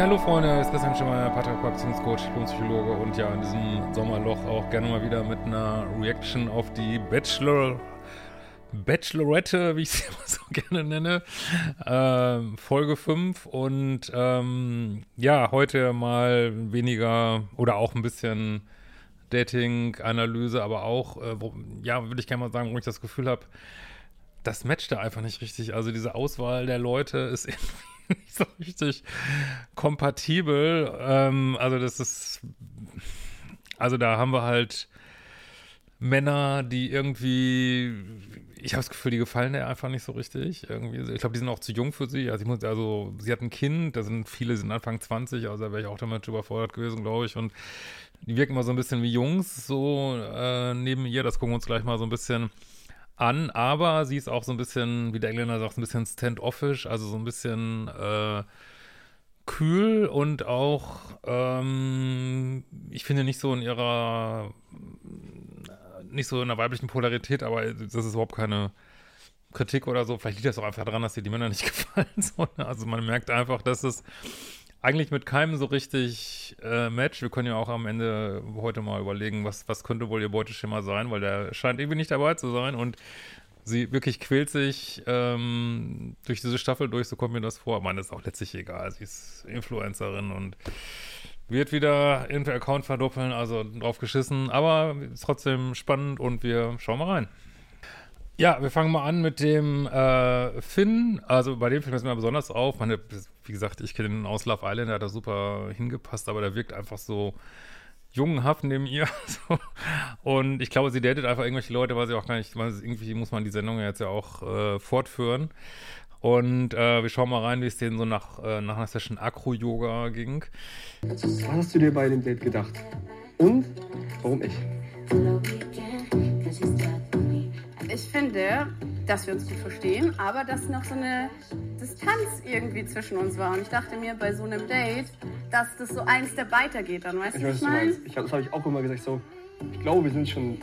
Ja, hallo Freunde, es ist Christian Schimmer, Paartherapeut, Beziehungscoach, Psychologe und ja, in diesem Sommerloch auch gerne mal wieder mit einer Reaction auf die Bachelor, Bachelorette, wie ich sie immer so gerne nenne, ähm, Folge 5 und ähm, ja, heute mal weniger oder auch ein bisschen Dating-Analyse, aber auch, äh, wo, ja, würde ich gerne mal sagen, wo ich das Gefühl habe, das matcht da einfach nicht richtig. Also diese Auswahl der Leute ist irgendwie nicht so richtig kompatibel. Ähm, also das ist, also da haben wir halt Männer, die irgendwie, ich habe das Gefühl, die gefallen der einfach nicht so richtig. Irgendwie, ich glaube, die sind auch zu jung für sie. Also, muss, also sie hat ein Kind, da sind viele, sind Anfang 20, also da wäre ich auch damit überfordert gewesen, glaube ich. Und die wirken immer so ein bisschen wie Jungs, so äh, neben ihr. Das gucken wir uns gleich mal so ein bisschen an, aber sie ist auch so ein bisschen, wie der Engländer sagt, ein bisschen standoffish, also so ein bisschen äh, kühl und auch, ähm, ich finde nicht so in ihrer, nicht so in der weiblichen Polarität, aber das ist überhaupt keine Kritik oder so. Vielleicht liegt das auch einfach daran, dass ihr die Männer nicht gefallen. So? Also man merkt einfach, dass es eigentlich mit keinem so richtig äh, Match. Wir können ja auch am Ende heute mal überlegen, was, was könnte wohl ihr Beuteschema sein, weil der scheint irgendwie nicht dabei zu sein und sie wirklich quält sich ähm, durch diese Staffel durch, so kommt mir das vor. Man ist auch letztlich egal. Sie ist Influencerin und wird wieder irgendwie Account verdoppeln, also drauf geschissen, aber ist trotzdem spannend und wir schauen mal rein. Ja, wir fangen mal an mit dem äh, Finn. Also bei dem Film ist mir besonders auf. Meine, wie gesagt, ich kenne den aus Love Island, der hat da super hingepasst, aber der wirkt einfach so jungenhaft neben ihr. so. Und ich glaube, sie datet einfach irgendwelche Leute, weil sie auch gar nicht, weil irgendwie muss man die Sendung jetzt ja auch äh, fortführen. Und äh, wir schauen mal rein, wie es denen so nach, äh, nach einer Session Acro-Yoga ging. Was hast du dir bei dem Date gedacht? Und warum ich? Ich finde, dass wir uns gut verstehen, aber dass noch so eine Distanz irgendwie zwischen uns war. Und ich dachte mir bei so einem Date, dass das so eins der weitergeht dann, weißt Ich du, weiß, was ich du meine? Ich, das habe ich auch immer gesagt. So, ich glaube, wir sind schon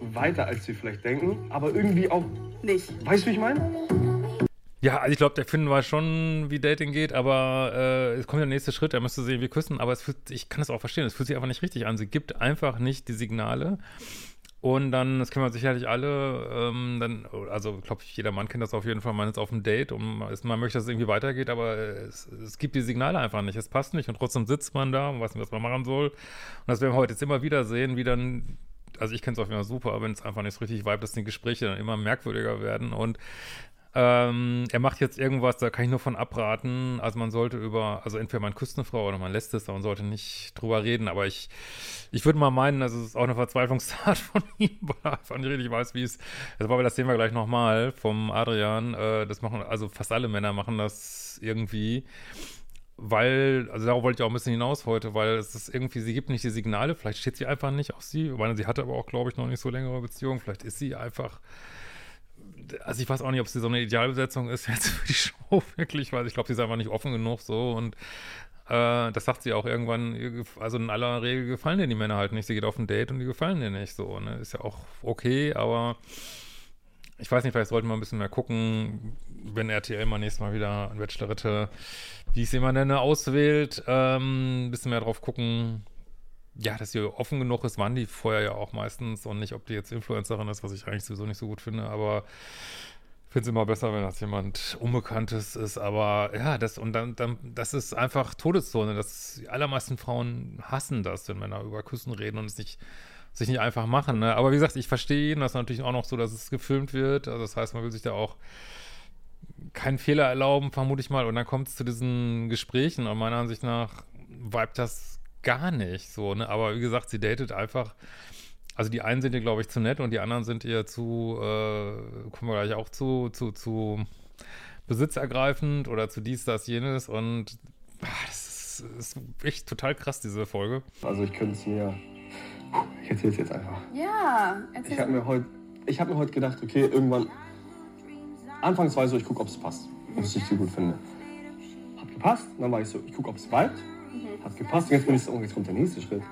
weiter, als wir vielleicht denken, aber irgendwie auch. Nicht. Weißt du, wie ich meine? Ja, also ich glaube, der Finn weiß schon, wie Dating geht, aber äh, es kommt der nächste Schritt, er müsste sehen, wir küssen, aber es fühlt, ich kann es auch verstehen, es fühlt sich einfach nicht richtig an. Sie gibt einfach nicht die Signale. Und dann, das kennen wir sicherlich alle, ähm, dann, also ich glaube, jeder Mann kennt das auf jeden Fall, man ist auf einem Date und ist, man möchte, dass es irgendwie weitergeht, aber es, es gibt die Signale einfach nicht, es passt nicht und trotzdem sitzt man da und weiß nicht, was man machen soll. Und das werden wir heute jetzt immer wieder sehen, wie dann, also ich kenne es auf jeden Fall super, wenn es einfach nicht so richtig vibe, dass die Gespräche dann immer merkwürdiger werden und ähm, er macht jetzt irgendwas, da kann ich nur von abraten. Also man sollte über, also entweder man küsst eine Frau oder man lässt es, aber man sollte nicht drüber reden. Aber ich, ich würde mal meinen, das ist auch eine Verzweiflungstat von ihm, weil er einfach nicht richtig weiß, wie es, also aber das sehen wir gleich nochmal vom Adrian. Äh, das machen, also fast alle Männer machen das irgendwie. Weil, also darauf wollte ich auch ein bisschen hinaus heute, weil es ist irgendwie, sie gibt nicht die Signale, vielleicht steht sie einfach nicht auf sie. Ich meine, sie hatte aber auch, glaube ich, noch nicht so längere Beziehung. Vielleicht ist sie einfach also ich weiß auch nicht, ob sie so eine Idealbesetzung ist jetzt für die Show wirklich, weil ich glaube, sie ist einfach nicht offen genug so und äh, das sagt sie auch irgendwann, also in aller Regel gefallen dir die Männer halt nicht. Sie geht auf ein Date und die gefallen dir nicht so, ne? Ist ja auch okay, aber ich weiß nicht, vielleicht sollten wir ein bisschen mehr gucken, wenn RTL mal nächstes Mal wieder eine Bachelorette, wie ich sie immer nenne, auswählt, ähm, ein bisschen mehr drauf gucken, ja, dass sie offen genug ist, waren die vorher ja auch meistens und nicht, ob die jetzt Influencerin ist, was ich eigentlich sowieso nicht so gut finde, aber ich finde es immer besser, wenn das jemand Unbekanntes ist, aber ja, das und dann, dann das ist einfach Todeszone. Das, die allermeisten Frauen hassen das, wenn Männer über Küssen reden und es nicht, sich nicht einfach machen. Ne? Aber wie gesagt, ich verstehe ihn, das natürlich auch noch so, dass es gefilmt wird. Also das heißt, man will sich da auch keinen Fehler erlauben, vermute ich mal. Und dann kommt es zu diesen Gesprächen und meiner Ansicht nach vibet das gar nicht so, ne? Aber wie gesagt, sie datet einfach. Also die einen sind ihr, glaube ich, zu nett und die anderen sind ihr zu, äh, kommen wir gleich auch zu, zu, zu besitzergreifend oder zu dies, das, jenes und ah, das ist, ist echt total krass, diese Folge. Also ich könnte es mir. Ich erzähle es jetzt einfach. Ja, Ich erzähl. habe mir heute hab mir heute gedacht, okay, irgendwann. Anfangs war ich so, ich gucke, ob es passt. Ob ich es gut finde. Hat gepasst. Dann war ich so, ich gucke, ob es bleibt. Hat gepasst. Und jetzt bin ich so, oh, jetzt kommt der nächste Schritt.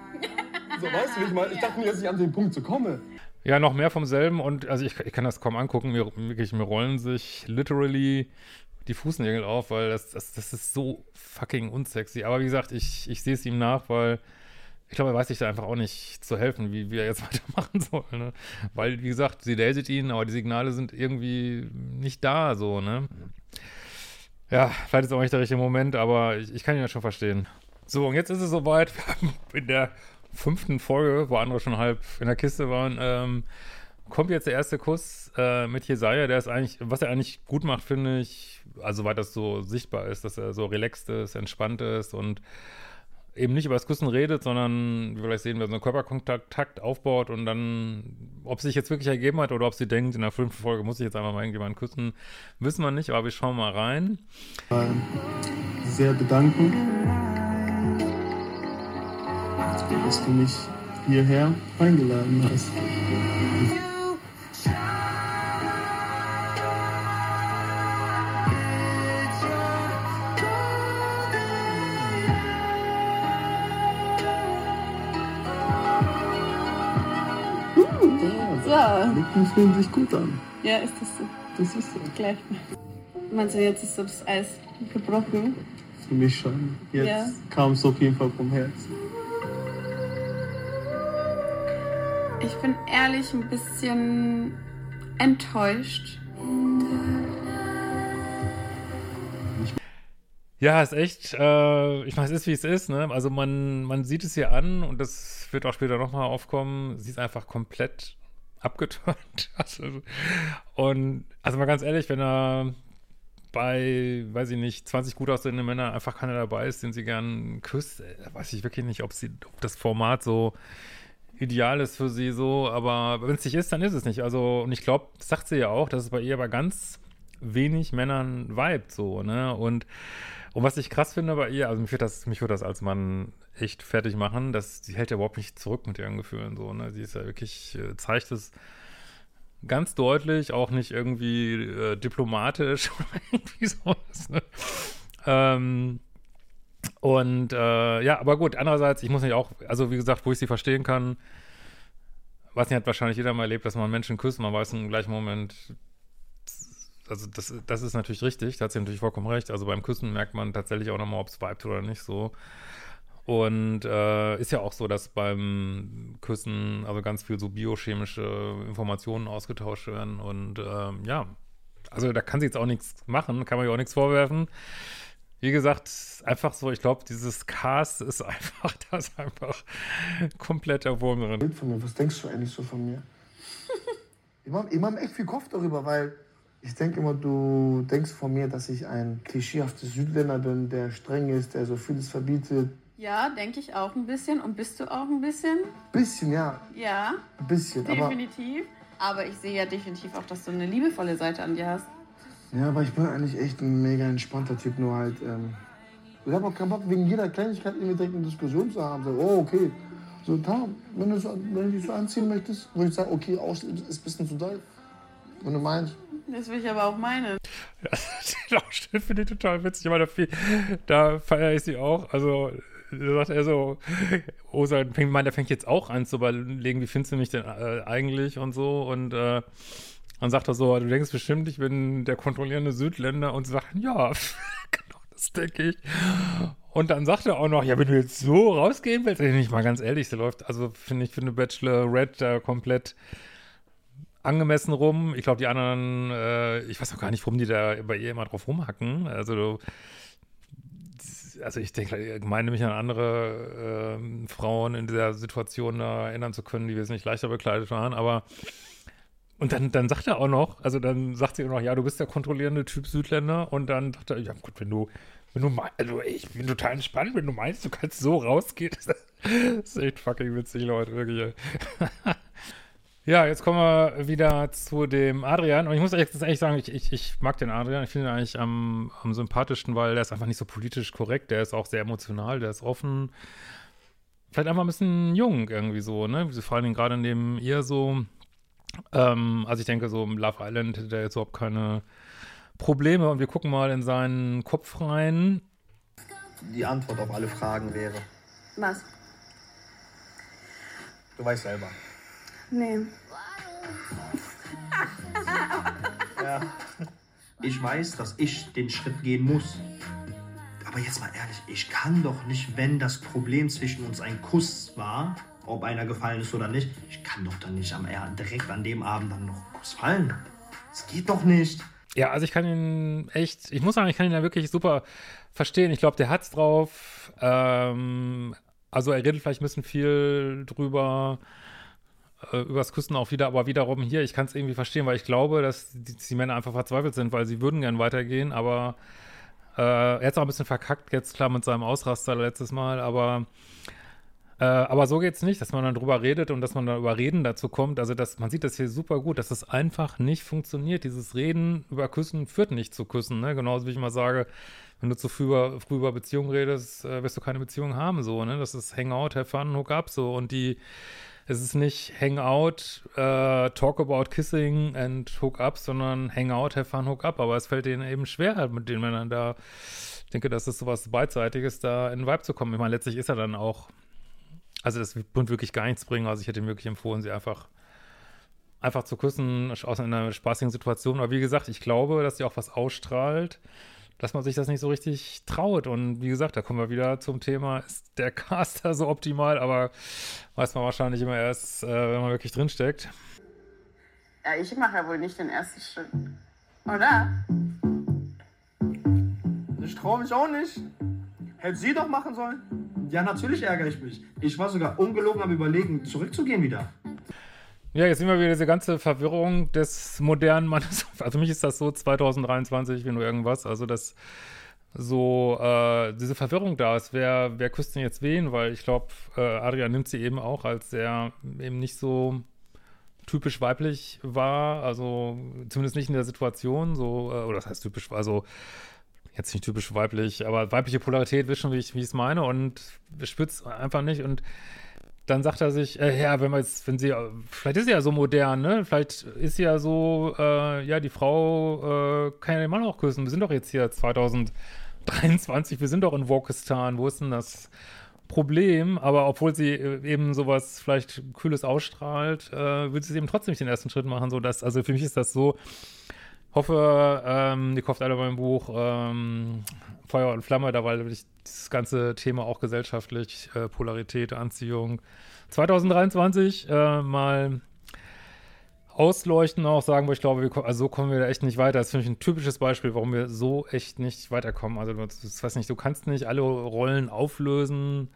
So, weißt du, ich mal, ich dachte mir, dass ich an den Punkt so komme. Ja, noch mehr vom selben und also ich, ich kann das kaum angucken. Mir, wirklich, mir rollen sich literally die Fußnägel auf, weil das, das, das ist so fucking unsexy. Aber wie gesagt, ich, ich sehe es ihm nach, weil ich glaube, er weiß sich da einfach auch nicht zu helfen, wie, wie er jetzt weitermachen soll. Ne? Weil, wie gesagt, sie datet ihn, aber die Signale sind irgendwie nicht da, so, ne? Ja, vielleicht ist auch nicht der richtige Moment, aber ich, ich kann ihn ja schon verstehen. So, und jetzt ist es soweit. Wir in der fünften Folge, wo andere schon halb in der Kiste waren, ähm, kommt jetzt der erste Kuss äh, mit Jesaja, der ist eigentlich, was er eigentlich gut macht, finde ich, also weil das so sichtbar ist, dass er so relaxed ist, entspannt ist und eben nicht über das Küssen redet, sondern wie wir gleich sehen, wer so einen Körperkontakt aufbaut und dann, ob es sich jetzt wirklich ergeben hat oder ob sie denkt, in der fünften Folge muss ich jetzt einfach mal irgendjemanden küssen, wissen wir nicht, aber wir schauen mal rein. sehr bedanken, dass du mich hierher eingeladen hast. So. Lippen fühlen sich gut an. Ja, ist das so. Das ist so. Gleich. Meinst du, jetzt ist so das Eis gebrochen? Für mich schon. Jetzt Ja. kam es auf jeden Fall vom Herzen. Ich bin ehrlich ein bisschen enttäuscht. Ja, ist echt, äh, ich meine, es ist wie es ist, ne? Also man, man sieht es hier an und das wird auch später nochmal aufkommen. Sie ist einfach komplett abgeturnt. Also, und also mal ganz ehrlich, wenn er bei, weiß ich nicht, 20 gut aussehende Männer einfach keiner dabei ist, den sie gern küsst, äh, weiß ich wirklich nicht, ob sie, ob das Format so ideal ist für sie so, aber wenn es nicht ist, dann ist es nicht. Also, und ich glaube, das sagt sie ja auch, dass es bei ihr bei ganz wenig Männern vibet so, ne? Und, und was ich krass finde bei ihr, also mich würde das, mich das als Mann echt fertig machen, dass sie hält ja überhaupt nicht zurück mit ihren Gefühlen so, ne? Sie ist ja wirklich, äh, zeigt es ganz deutlich, auch nicht irgendwie äh, diplomatisch oder irgendwie sowas, ne? Ähm, und äh, ja, aber gut, andererseits, ich muss nicht auch, also wie gesagt, wo ich sie verstehen kann, weiß nicht, hat wahrscheinlich jeder mal erlebt, dass man Menschen küsst, man weiß im gleichen Moment, also das, das ist natürlich richtig, da hat sie natürlich vollkommen recht. Also beim Küssen merkt man tatsächlich auch nochmal, ob es vibet oder nicht so. Und äh, ist ja auch so, dass beim Küssen also ganz viel so biochemische Informationen ausgetauscht werden. Und ähm, ja, also da kann sie jetzt auch nichts machen, kann man ihr auch nichts vorwerfen. Wie gesagt, einfach so, ich glaube, dieses Cast ist einfach, das ist einfach komplett der Wurm drin. Bild von mir, was denkst du eigentlich so von mir? ich mache ich mach echt viel Kopf darüber, weil ich denke immer, du denkst von mir, dass ich ein klischeehafter Südländer bin, der streng ist, der so vieles verbietet. Ja, denke ich auch ein bisschen. Und bist du auch ein bisschen? Bisschen, ja, Ja, ein bisschen. Aber, definitiv. Aber ich sehe ja definitiv auch, dass du eine liebevolle Seite an dir hast. Ja, aber ich bin eigentlich echt ein mega entspannter Typ, nur halt. Ähm, ich habe auch keinen Bock, wegen jeder Kleinigkeit irgendwie direkt eine Diskussion zu haben. So, oh, okay. So, da, wenn du, so, wenn du dich so anziehen möchtest, würde ich sagen, okay, aus, ist ein bisschen zu doll. Wenn du meinst, Das will ich aber auch meinen. Den Ausschnitt finde ich total witzig, aber da, da feiere ich sie auch. Also, da sagt er so, Osa fängt, meint, er fängt jetzt auch an zu überlegen, wie findest du mich denn äh, eigentlich und so. Und äh, dann sagt er so, du denkst bestimmt, ich bin der kontrollierende Südländer und sie sagt, ja, genau, das denke ich. Und dann sagt er auch noch, ja, wenn du jetzt so rausgehen willst, ey, nicht mal ganz ehrlich, der läuft, also finde ich, finde Bachelor Red da komplett angemessen rum. Ich glaube, die anderen, äh, ich weiß auch gar nicht, warum die da bei ihr immer drauf rumhacken. Also, also ich denke, ich meine mich an andere ähm, Frauen in dieser Situation da erinnern zu können, die wesentlich leichter bekleidet waren, aber und dann, dann sagt er auch noch, also dann sagt sie auch noch, ja, du bist der kontrollierende Typ Südländer und dann sagt er, ja gut, wenn du, Wenn du meinst, also ich bin total entspannt, wenn du meinst, du kannst so rausgehen. Das ist echt fucking witzig, Leute, wirklich. ja, jetzt kommen wir wieder zu dem Adrian. Und ich muss echt, echt sagen, ich, ich, ich mag den Adrian. Ich finde ihn eigentlich am, am sympathischsten, weil der ist einfach nicht so politisch korrekt. Der ist auch sehr emotional, der ist offen. Vielleicht einfach ein bisschen jung irgendwie so, ne? Vor allen Dingen gerade in dem ihr so. Ähm, also ich denke, so im Love Island hätte der jetzt überhaupt keine Probleme und wir gucken mal in seinen Kopf rein. Die Antwort auf alle Fragen wäre. Was? Du weißt selber. Nee. Ja. Ich weiß, dass ich den Schritt gehen muss. Aber jetzt mal ehrlich, ich kann doch nicht, wenn das Problem zwischen uns ein Kuss war, ob einer gefallen ist oder nicht, ich kann doch dann nicht am, direkt an dem Abend dann noch Kuss fallen. Das geht doch nicht. Ja, also ich kann ihn echt, ich muss sagen, ich kann ihn ja wirklich super verstehen. Ich glaube, der hat's drauf. Ähm, also er redet vielleicht ein bisschen viel drüber, äh, übers Küssen auch wieder, aber wiederum hier, ich kann es irgendwie verstehen, weil ich glaube, dass die, die, Männer einfach verzweifelt sind, weil sie würden gern weitergehen, aber äh, er hat auch ein bisschen verkackt jetzt, klar, mit seinem Ausraster letztes Mal, aber äh, aber so geht's nicht, dass man dann drüber redet und dass man dann über Reden dazu kommt. Also das, man sieht das hier super gut, dass es das einfach nicht funktioniert. Dieses Reden über Küssen führt nicht zu Küssen, ne? Genauso wie ich immer sage, wenn du zu früh über, früh über Beziehungen redest, äh, wirst du keine Beziehung haben, so, ne? Das ist Hangout, have fun, hook up, so. Und die, es ist nicht Hangout, äh, talk about kissing and hook up, sondern Hangout, have fun, hook up. Aber es fällt denen eben schwer, halt mit den Männern da. Ich denke, das ist sowas Beidseitiges, da in den Vibe zu kommen. Ich meine, letztlich ist er dann auch, also das wird wirklich gar nichts bringen. Also ich hätte ihm wirklich empfohlen, sie einfach einfach zu küssen aus einer spaßigen Situation. Aber wie gesagt, ich glaube, dass sie auch was ausstrahlt dass man sich das nicht so richtig traut. Und wie gesagt, da kommen wir wieder zum Thema, ist der Caster so optimal, aber weiß man wahrscheinlich immer erst, äh, wenn man wirklich drinsteckt. Ja, ich mache ja wohl nicht den ersten Schritt. Oder? Ich traue mich auch nicht. Hätte sie doch machen sollen. Ja, natürlich ärgere ich mich. Ich war sogar ungelogen am Überlegen, zurückzugehen wieder. Ja, jetzt sehen wir wieder diese ganze Verwirrung des modernen Mannes. Also für mich ist das so 2023 wie nur irgendwas. Also dass so äh, diese Verwirrung da ist, wer, wer küsst denn jetzt wen? Weil ich glaube, äh, Adrian nimmt sie eben auch als sehr eben nicht so typisch weiblich war, also zumindest nicht in der Situation, so, äh, oder das heißt typisch, also jetzt nicht typisch weiblich, aber weibliche Polarität, wisst wie ich es meine und spürt es einfach nicht und dann sagt er sich, äh, ja, wenn man jetzt, wenn sie, vielleicht ist sie ja so modern, ne? Vielleicht ist sie ja so, äh, ja, die Frau äh, kann ja den Mann auch küssen. Wir sind doch jetzt hier 2023, wir sind doch in Wokistan. Wo ist denn das Problem? Aber obwohl sie äh, eben sowas vielleicht Kühles ausstrahlt, äh, will sie eben trotzdem nicht den ersten Schritt machen. So dass, also für mich ist das so, hoffe, ähm, ihr kauft alle mein Buch ähm, Feuer und Flamme, da weil ich das ganze Thema auch gesellschaftlich, äh, Polarität, Anziehung 2023 äh, mal ausleuchten, auch sagen, wo ich glaube, wir, also so kommen wir da echt nicht weiter. Das finde ich ein typisches Beispiel, warum wir so echt nicht weiterkommen. Also, ich weiß nicht, du kannst nicht alle Rollen auflösen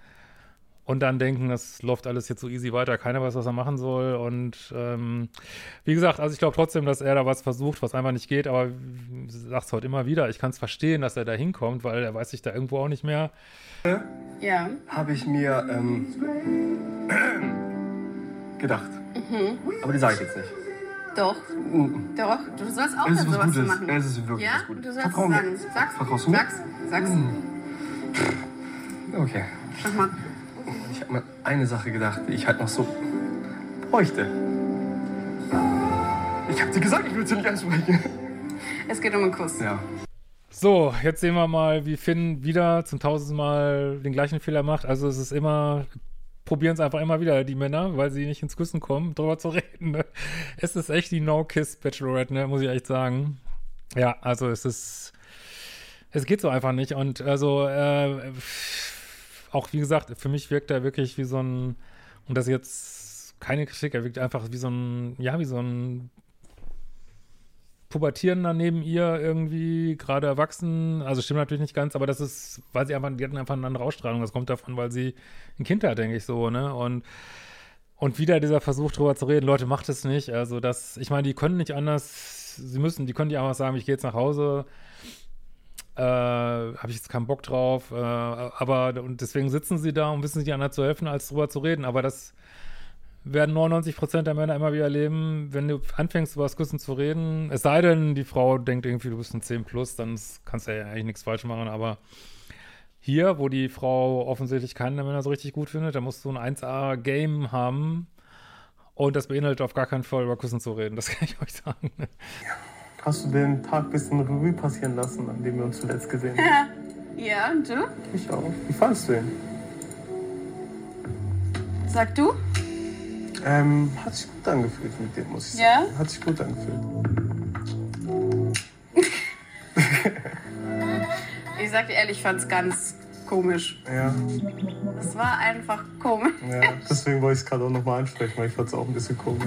und dann denken, das läuft alles jetzt so easy weiter, keiner weiß, was er machen soll. Und ähm, wie gesagt, also ich glaube trotzdem, dass er da was versucht, was einfach nicht geht, aber du sagst heute immer wieder, ich kann es verstehen, dass er da hinkommt, weil er weiß sich da irgendwo auch nicht mehr. Ja. Habe ich mir ähm, gedacht. Aber die sage ich jetzt nicht. Doch. Doch. Du sollst auch Es ist was sowas Gutes. machen. Es ist wirklich ja? was Gutes. Du sollst Vertrau sagen. Sag's. Vertraust du mir? Sag's. Sag's. Okay. Sag mal. Ich habe mir eine Sache gedacht, die ich halt noch so bräuchte. Ich habe dir gesagt, ich will sie nicht ansprechen. Es geht um einen Kuss. Ja. So, jetzt sehen wir mal, wie Finn wieder zum tausendsten Mal den gleichen Fehler macht. Also es ist immer, probieren es einfach immer wieder, die Männer, weil sie nicht ins Küssen kommen, drüber zu reden. Ne? Es ist echt die No-Kiss-Bachelorette, ne? muss ich echt sagen. Ja, also es ist, es geht so einfach nicht. Und also, äh, auch wie gesagt, für mich wirkt er wirklich wie so ein, und das ist jetzt keine Kritik, er wirkt einfach wie so ein, ja, wie so ein Pubertierender neben ihr irgendwie gerade erwachsen. Also stimmt natürlich nicht ganz, aber das ist, weil sie einfach, die hatten einfach eine andere Ausstrahlung. Das kommt davon, weil sie ein Kind hat, denke ich so, ne? Und, und wieder dieser Versuch drüber zu reden, Leute, macht es nicht. Also das, ich meine, die können nicht anders, sie müssen, die können nicht einfach sagen, ich gehe jetzt nach Hause. Äh, habe ich jetzt keinen Bock drauf, äh, aber und deswegen sitzen sie da und wissen sich anderen zu helfen, als drüber zu reden. Aber das werden 99 Prozent der Männer immer wieder erleben, wenn du anfängst, über das Küssen zu reden. Es sei denn, die Frau denkt irgendwie, du bist ein 10 plus, dann kannst du ja eigentlich nichts falsch machen. Aber hier, wo die Frau offensichtlich keinen der Männer so richtig gut findet, da musst du ein 1A-Game haben. Und das beinhaltet auf gar keinen Fall, über Küssen zu reden. Das kann ich euch sagen. Hast du den Tag ein bisschen Revue passieren lassen, an dem wir uns zuletzt gesehen haben? Ja, und du? Ich auch. Wie fandest du ihn? Sag du? Ähm, hat sich gut angefühlt mit dem, muss ich Ja? sagen. Hat sich gut angefühlt. Ich sag dir ehrlich, ich fand's ganz komisch. Ja, Es war einfach komisch. ja. Deswegen wollte ich es gerade auch nochmal ansprechen, weil ich fand es auch ein bisschen komisch.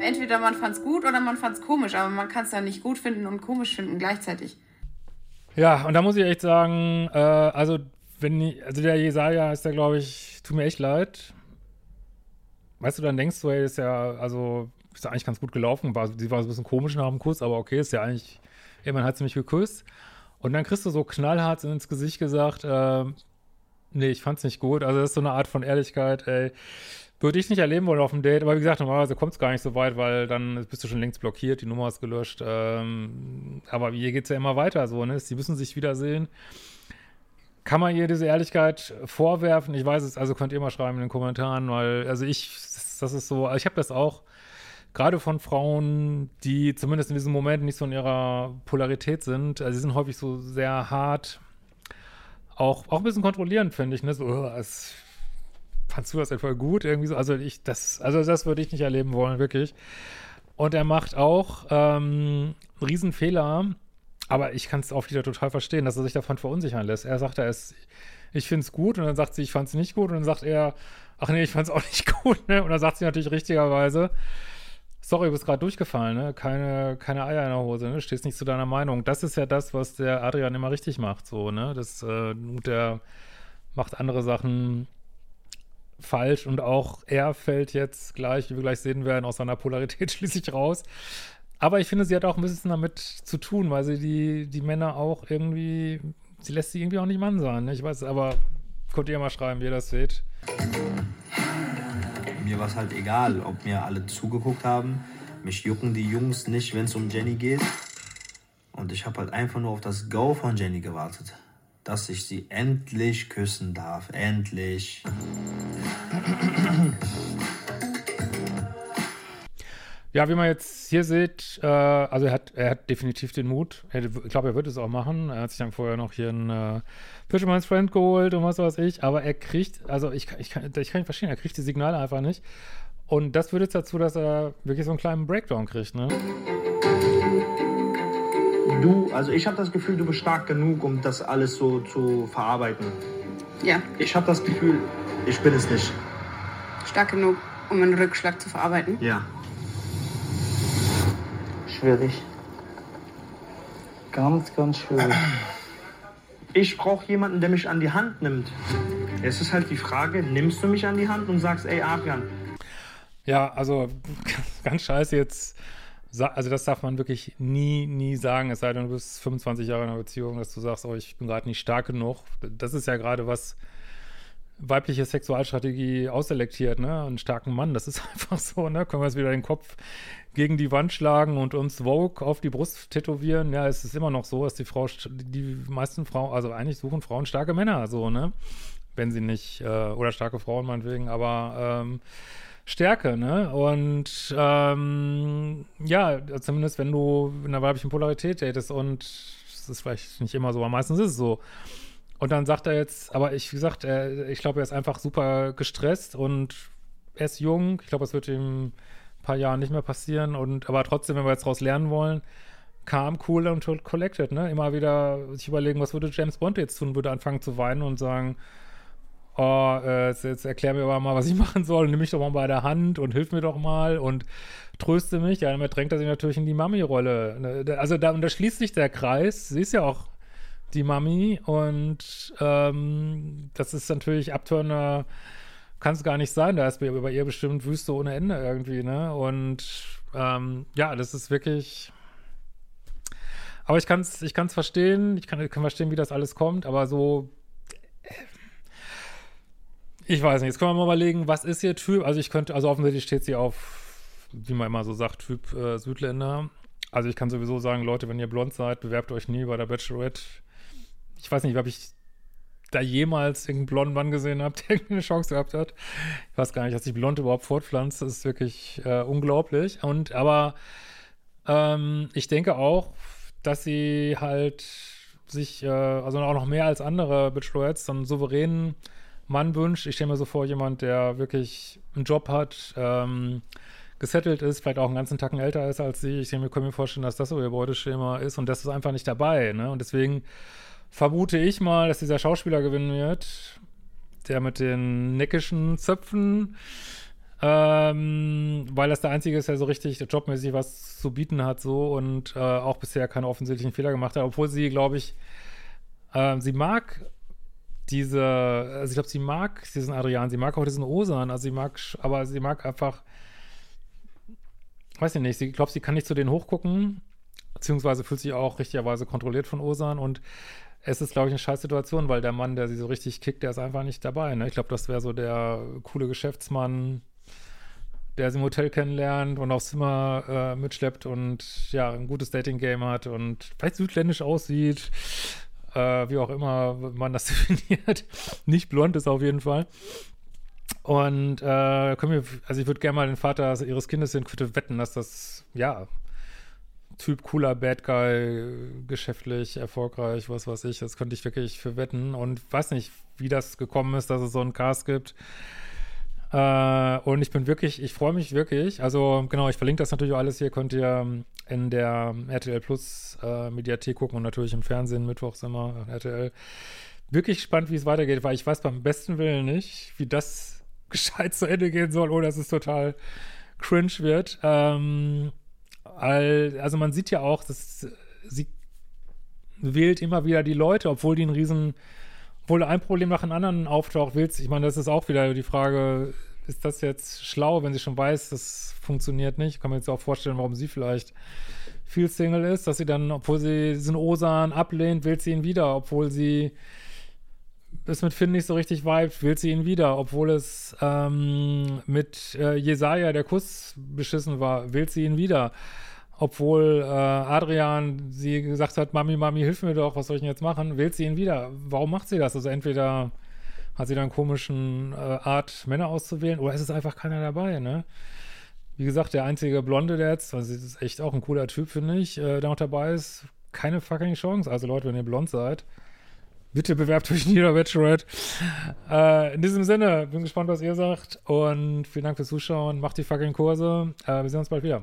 Entweder man fand's gut oder man fand's komisch, aber man kann es ja nicht gut finden und komisch finden gleichzeitig. Ja, und da muss ich echt sagen, äh, also wenn also der Jesaja ist ja, glaube ich, tut mir echt leid. Weißt du, dann denkst du, ey, ist ja, also, ist ja eigentlich ganz gut gelaufen. War, sie war so ein bisschen komisch nach dem Kuss, aber okay, ist ja eigentlich, immerhin hat sie mich geküsst. Und dann kriegst du so knallhart ins Gesicht gesagt, äh, nee, ich fand's nicht gut. Also, das ist so eine Art von Ehrlichkeit, ey. Würde ich nicht erleben wollen auf dem Date, aber wie gesagt, normalerweise kommt es gar nicht so weit, weil dann bist du schon längst blockiert, die Nummer ist gelöscht. Ähm, aber hier geht es ja immer weiter so, ne? Sie müssen sich wiedersehen. Kann man ihr diese Ehrlichkeit vorwerfen? Ich weiß es, also könnt ihr mal schreiben in den Kommentaren, weil, also ich, das, ist so, ich habe das auch gerade von Frauen, die zumindest in diesem Moment nicht so in ihrer Polarität sind. Also sie sind häufig so sehr hart, auch, auch ein bisschen kontrollierend, finde ich, ne? So, oh, es, fandst du das etwa gut? Irgendwie so, also ich, das, also das würde ich nicht erleben wollen, wirklich. Und er macht auch ähm, einen Riesenfehler, aber ich kann es auch wieder total verstehen, dass er sich davon verunsichern lässt. Er sagt, er ist, ich finde es gut und dann sagt sie, ich fand es nicht gut und dann sagt er, ach nee, ich fand es auch nicht gut, ne? Und dann sagt sie natürlich richtigerweise, sorry, du bist gerade durchgefallen, ne? Keine, keine Eier in der Hose, ne? Stehst nicht zu deiner Meinung. Das ist ja das, was der Adrian immer richtig macht, so, ne? Das, äh, der macht andere Sachen falsch und auch er fällt jetzt gleich, wie wir gleich sehen werden, aus seiner Polarität schließlich raus. Aber ich finde, sie hat auch ein bisschen damit zu tun, weil sie die, die Männer auch irgendwie, sie lässt sie irgendwie auch nicht Mann sein. Ne? Ich weiß, aber könnt ihr mal schreiben, wie ihr das seht. Mir war es halt egal, ob mir alle zugeguckt haben. Mich jucken die Jungs nicht, wenn es um Jenny geht. Und ich habe halt einfach nur auf das Go von Jenny gewartet. Dass ich sie endlich küssen darf. Endlich. Ja, wie man jetzt hier sieht, äh, also er hat, er hat definitiv den Mut. Er, ich glaube, er wird es auch machen. Er hat sich dann vorher noch hier einen äh, Fisherman's Friend geholt und was weiß ich. Aber er kriegt, also ich, ich, kann, ich kann ihn verstehen, er kriegt die Signale einfach nicht. Und das führt jetzt dazu, dass er wirklich so einen kleinen Breakdown kriegt, ne? Du, also ich habe das Gefühl, du bist stark genug, um das alles so zu verarbeiten. Ja, Ich habe das Gefühl, ich bin es nicht. stark genug, um einen Rückschlag zu verarbeiten. Ja. Schwierig. Ganz, ganz schwierig. Ich brauche jemanden, der mich an die Hand nimmt. Es ist halt die Frage, nimmst du mich an die Hand und sagst, ey Adrian, Ja, also ganz scheiße jetzt. Also das darf man wirklich nie, nie sagen, es sei denn, du bist 25 Jahre in einer Beziehung, dass du sagst, oh, ich bin gerade nicht stark genug. Das ist ja gerade was weibliche Sexualstrategie ausselektiert, ne? Einen starken Mann, das ist einfach so, ne? Können wir jetzt wieder den Kopf gegen die Wand schlagen und uns Vogue auf die Brust tätowieren? Ja, es ist immer noch so, dass die Frau, die meisten Frauen, also eigentlich suchen Frauen starke Männer, so, ne? Wenn sie nicht, äh, oder starke Frauen meinetwegen, aber ähm, Stärke, ne? Und ähm, ja, zumindest wenn du in einer weiblichen Polarität datest und das ist vielleicht nicht immer so, aber meistens ist es so. Und dann sagt er jetzt, aber ich, wie gesagt, er, ich glaube, er ist einfach super gestresst und er ist jung. Ich glaube, es wird ihm ein paar Jahren nicht mehr passieren. Und aber trotzdem, wenn wir jetzt daraus lernen wollen, calm, cool und collected, ne? Immer wieder sich überlegen, was würde James Bond jetzt tun, würde anfangen zu weinen und sagen, oh, äh, jetzt, jetzt erklär mir aber mal, was ich machen soll, nimm mich doch mal bei der Hand und hilf mir doch mal und tröste mich. Ja, damit drängt er sich natürlich in die Mami-Rolle. Ne, Also da, und da schließt sich der Kreis. Sie ist ja auch die Mami und ähm, das ist natürlich Abturner, kann es gar nicht sein. Da ist bei, ihr bestimmt Wüste ohne Ende irgendwie, ne? Und ähm, ja, das ist wirklich. aber ich kann es ich kann's verstehen, ich kann, kann verstehen, wie das alles kommt, aber so ich weiß nicht, jetzt können wir mal überlegen, was ist ihr Typ? Also ich könnte, also offensichtlich steht sie auf, wie man immer so sagt, Typ äh, Südländer. Also ich kann sowieso sagen, Leute, wenn ihr blond seid, bewerbt euch nie bei der Bachelorette. Ich weiß nicht, ob ich da jemals irgendeinen blonden Mann gesehen habe, der eine Chance gehabt hat. Ich weiß gar nicht, dass sich blond überhaupt fortpflanzt. Das ist wirklich äh, unglaublich. Und aber ähm, ich denke auch, dass sie halt sich, äh, also auch noch mehr als andere Bachelorettes, so einen souveränen Mann wünscht. Ich stelle mir so vor, jemand, der wirklich einen Job hat, ähm, gesettelt ist, vielleicht auch einen ganzen Tacken älter ist als sie. Ich kann mir vorstellen, dass das so ihr Beuteschema ist und das ist einfach nicht dabei. Ne? Und deswegen vermute ich mal, dass dieser Schauspieler gewinnen wird, der mit den neckischen Zöpfen, ähm, weil das der Einzige ist, der so richtig jobmäßig was zu bieten hat so und äh, auch bisher keine offensichtlichen Fehler gemacht hat, obwohl sie, glaube ich, äh, sie mag diese, also ich glaube, sie mag diesen Adrian, sie mag auch diesen Osan, also sie mag, aber sie mag einfach, weiß ich nicht, sie glaubt, sie kann nicht zu denen hochgucken, beziehungsweise fühlt sich auch richtigerweise kontrolliert von Osan und es ist, glaube ich, eine scheiß Situation, weil der Mann, der sie so richtig kickt, der ist einfach nicht dabei. Ne? Ich glaube, das wäre so der coole Geschäftsmann, der sie im Hotel kennenlernt und aufs Zimmer äh, mitschleppt und ja, ein gutes Dating-Game hat und vielleicht südländisch aussieht, äh, wie auch immer man das definiert. Nicht blond ist auf jeden Fall. Und äh, können wir, also ich würde gerne mal den Vater ihres Kindes in Quitte wetten, dass das, ja, Typ cooler Bad Guy, geschäftlich erfolgreich, was weiß ich, das könnte ich wirklich für wetten und weiß nicht, wie das gekommen ist, dass es so einen Cast gibt. Äh, und ich bin wirklich, ich freue mich wirklich. Also genau, ich verlinke das natürlich alles hier, könnt ihr in der RTL Plus äh, Mediathek gucken und natürlich im Fernsehen mittwochs immer RTL. Wirklich gespannt, wie es weitergeht, weil ich weiß beim besten Willen nicht, wie das gescheit zu Ende gehen soll oder dass es total cringe wird. Ähm, also man sieht ja auch, dass sie wählt immer wieder die Leute, obwohl die einen riesen, obwohl ein Problem nach dem anderen auftaucht, wählt Ich meine, das ist auch wieder die Frage, ist das jetzt schlau, wenn sie schon weiß, das funktioniert nicht? Ich kann mir jetzt auch vorstellen, warum sie vielleicht viel Single ist, dass sie dann, obwohl sie diesen Osan ablehnt, wählt sie ihn wieder, obwohl sie es mit Finn nicht so richtig vibet, wählt sie ihn wieder, obwohl es ähm, mit äh, Jesaja der Kuss beschissen war, wählt sie ihn wieder obwohl äh, Adrian sie gesagt hat, Mami, Mami, hilf mir doch, was soll ich denn jetzt machen? Wählt sie ihn wieder. Warum macht sie das? Also entweder hat sie da einen komischen äh, Art, Männer auszuwählen, oder ist es einfach keiner dabei, ne? Wie gesagt, der einzige Blonde, der jetzt, also das ist echt auch ein cooler Typ, finde ich, äh, der noch dabei ist, keine fucking Chance. Also Leute, wenn ihr blond seid, bitte bewerbt euch in jeder Bachelorette. Äh, in diesem Sinne, bin gespannt, was ihr sagt und vielen Dank fürs Zuschauen. Macht die fucking Kurse. Äh, wir sehen uns bald wieder.